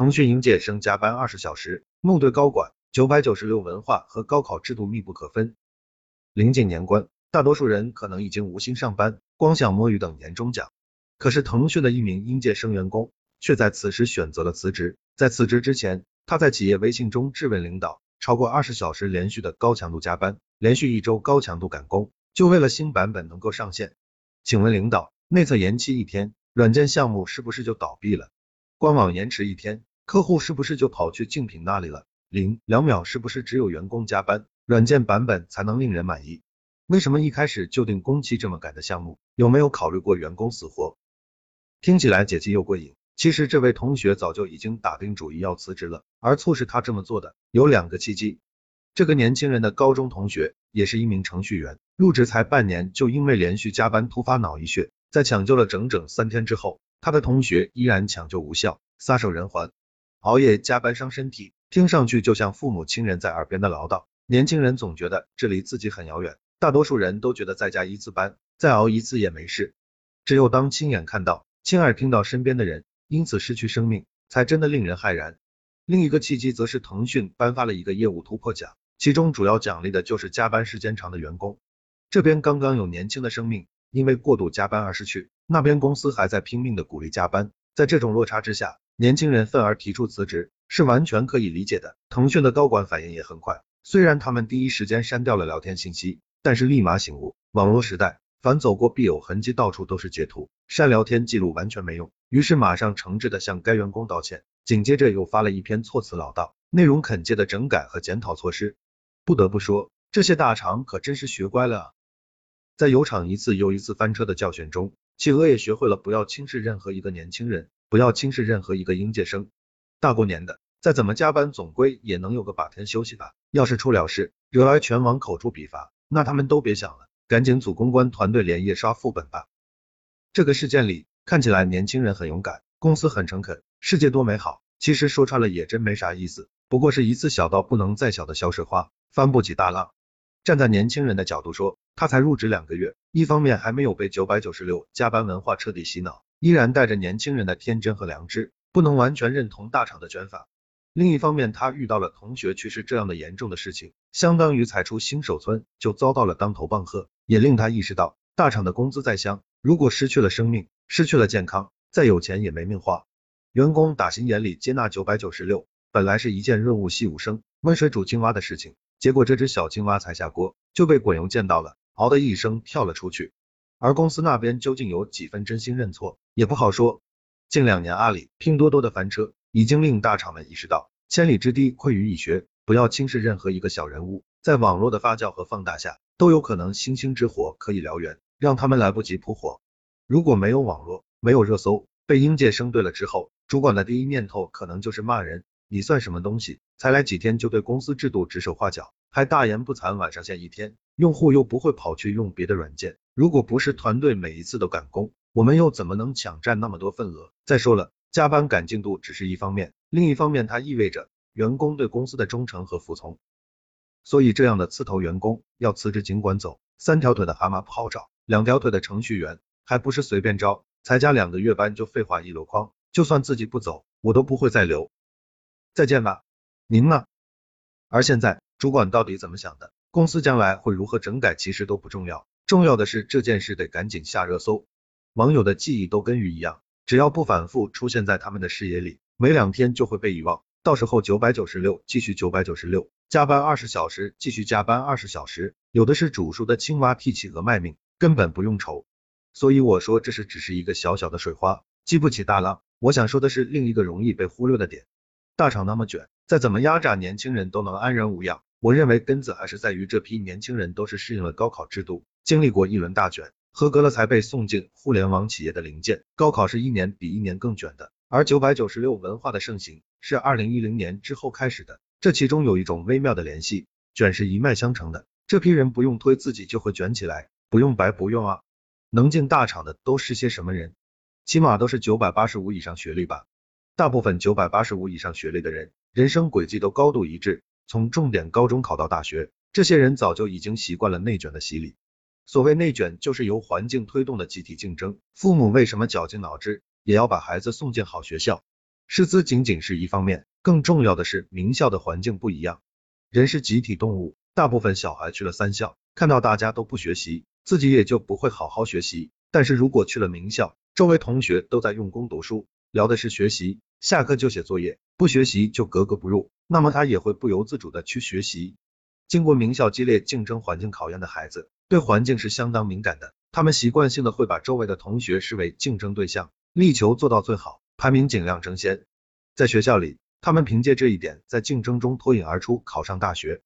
腾讯应届生加班二十小时，怒对高管，九百九十六文化和高考制度密不可分。临近年关，大多数人可能已经无心上班，光想摸鱼等年终奖。可是腾讯的一名应届生员工却在此时选择了辞职。在辞职之前，他在企业微信中质问领导，超过二十小时连续的高强度加班，连续一周高强度赶工，就为了新版本能够上线。请问领导，内测延期一天，软件项目是不是就倒闭了？官网延迟一天，客户是不是就跑去竞品那里了？零两秒是不是只有员工加班，软件版本才能令人满意？为什么一开始就定工期这么赶的项目？有没有考虑过员工死活？听起来解气又过瘾。其实这位同学早就已经打定主意要辞职了，而促使他这么做的有两个契机。这个年轻人的高中同学也是一名程序员，入职才半年就因为连续加班突发脑溢血，在抢救了整整三天之后，他的同学依然抢救无效，撒手人寰。熬夜加班伤身体，听上去就像父母亲人在耳边的唠叨。年轻人总觉得这离自己很遥远，大多数人都觉得再加一次班，再熬一次也没事。只有当亲眼看到。亲耳听到身边的人因此失去生命，才真的令人骇然。另一个契机则是腾讯颁发了一个业务突破奖，其中主要奖励的就是加班时间长的员工。这边刚刚有年轻的生命因为过度加班而失去，那边公司还在拼命的鼓励加班，在这种落差之下，年轻人愤而提出辞职是完全可以理解的。腾讯的高管反应也很快，虽然他们第一时间删掉了聊天信息，但是立马醒悟，网络时代。凡走过必有痕迹，到处都是截图，删聊天记录完全没用。于是马上诚挚的向该员工道歉，紧接着又发了一篇措辞老道、内容恳切的整改和检讨措施。不得不说，这些大厂可真是学乖了啊！在有场一次又一次翻车的教训中，企鹅也学会了不要轻视任何一个年轻人，不要轻视任何一个应届生。大过年的，再怎么加班，总归也能有个把天休息吧。要是出了事，惹来全网口诛笔伐，那他们都别想了。赶紧组公关团队连夜刷副本吧。这个事件里看起来年轻人很勇敢，公司很诚恳，世界多美好。其实说穿了也真没啥意思，不过是一次小到不能再小的小水花，翻不起大浪。站在年轻人的角度说，他才入职两个月，一方面还没有被九百九十六加班文化彻底洗脑，依然带着年轻人的天真和良知，不能完全认同大厂的卷法。另一方面，他遇到了同学去世这样的严重的事情，相当于踩出新手村就遭到了当头棒喝。也令他意识到，大厂的工资再香，如果失去了生命，失去了健康，再有钱也没命花。员工打心眼里接纳九百九十六，本来是一件润物细无声、温水煮青蛙的事情，结果这只小青蛙才下锅，就被滚油溅到了，嗷的一声跳了出去。而公司那边究竟有几分真心认错，也不好说。近两年阿里、拼多多的翻车，已经令大厂们意识到，千里之堤溃于蚁穴，不要轻视任何一个小人物，在网络的发酵和放大下。都有可能星星之火可以燎原，让他们来不及扑火。如果没有网络，没有热搜，被应届生对了之后，主管的第一念头可能就是骂人，你算什么东西？才来几天就对公司制度指手画脚，还大言不惭晚上线一天，用户又不会跑去用别的软件。如果不是团队每一次都赶工，我们又怎么能抢占那么多份额？再说了，加班赶进度只是一方面，另一方面它意味着员工对公司的忠诚和服从。所以这样的刺头员工要辞职尽管走，三条腿的蛤蟆不好找，两条腿的程序员还不是随便招，才加两个月班就废话一箩筐，就算自己不走，我都不会再留。再见吧，您呢？而现在主管到底怎么想的，公司将来会如何整改，其实都不重要，重要的是这件事得赶紧下热搜。网友的记忆都跟鱼一样，只要不反复出现在他们的视野里，没两天就会被遗忘。到时候九百九十六继续九百九十六，加班二十小时继续加班二十小时，有的是煮熟的青蛙替企鹅卖命，根本不用愁。所以我说这是只是一个小小的水花，激不起大浪。我想说的是另一个容易被忽略的点，大厂那么卷，再怎么压榨年轻人都能安然无恙。我认为根子还是在于这批年轻人都是适应了高考制度，经历过一轮大卷，合格了才被送进互联网企业的零件。高考是一年比一年更卷的。而九百九十六文化的盛行是二零一零年之后开始的，这其中有一种微妙的联系，卷是一脉相承的。这批人不用推自己就会卷起来，不用白不用啊。能进大厂的都是些什么人？起码都是九百八十五以上学历吧。大部分九百八十五以上学历的人，人生轨迹都高度一致，从重点高中考到大学，这些人早就已经习惯了内卷的洗礼。所谓内卷，就是由环境推动的集体竞争。父母为什么绞尽脑汁？也要把孩子送进好学校，师资仅仅是一方面，更重要的是名校的环境不一样。人是集体动物，大部分小孩去了三校，看到大家都不学习，自己也就不会好好学习。但是如果去了名校，周围同学都在用功读书，聊的是学习，下课就写作业，不学习就格格不入，那么他也会不由自主的去学习。经过名校激烈竞争环境考验的孩子，对环境是相当敏感的，他们习惯性的会把周围的同学视为竞争对象，力求做到最好，排名尽量争先。在学校里。他们凭借这一点，在竞争中脱颖而出，考上大学。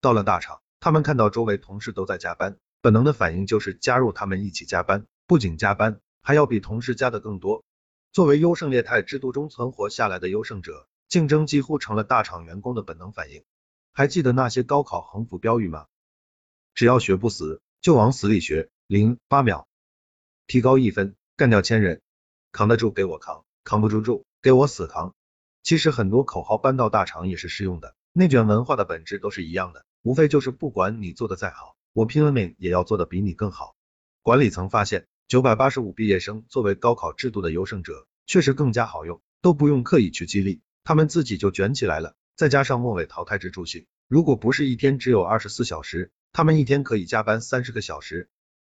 到了大厂，他们看到周围同事都在加班，本能的反应就是加入他们一起加班，不仅加班，还要比同事加的更多。作为优胜劣汰制度中存活下来的优胜者，竞争几乎成了大厂员工的本能反应。还记得那些高考横幅标语吗？只要学不死，就往死里学。零八秒，提高一分，干掉千人。扛得住给我扛，扛不住住给我死扛。其实很多口号搬到大厂也是适用的，内卷文化的本质都是一样的，无非就是不管你做的再好，我拼了命也要做的比你更好。管理层发现，九百八十五毕业生作为高考制度的优胜者，确实更加好用，都不用刻意去激励，他们自己就卷起来了。再加上末尾淘汰制助性，如果不是一天只有二十四小时，他们一天可以加班三十个小时。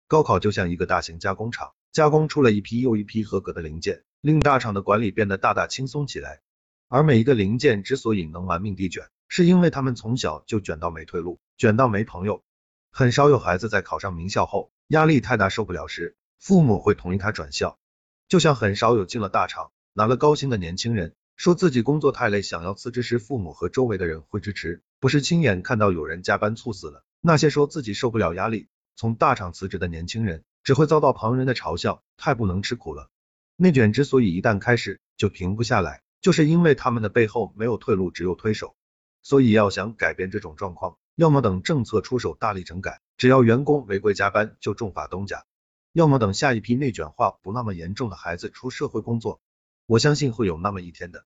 高考就像一个大型加工厂，加工出了一批又一批合格的零件，令大厂的管理变得大大轻松起来。而每一个零件之所以能玩命地卷，是因为他们从小就卷到没退路，卷到没朋友。很少有孩子在考上名校后，压力太大受不了时，父母会同意他转校。就像很少有进了大厂，拿了高薪的年轻人，说自己工作太累，想要辞职时，父母和周围的人会支持。不是亲眼看到有人加班猝死了，那些说自己受不了压力，从大厂辞职的年轻人，只会遭到旁人的嘲笑，太不能吃苦了。内卷之所以一旦开始，就停不下来。就是因为他们的背后没有退路，只有推手，所以要想改变这种状况，要么等政策出手大力整改，只要员工违规加班就重罚东家，要么等下一批内卷化不那么严重的孩子出社会工作，我相信会有那么一天的。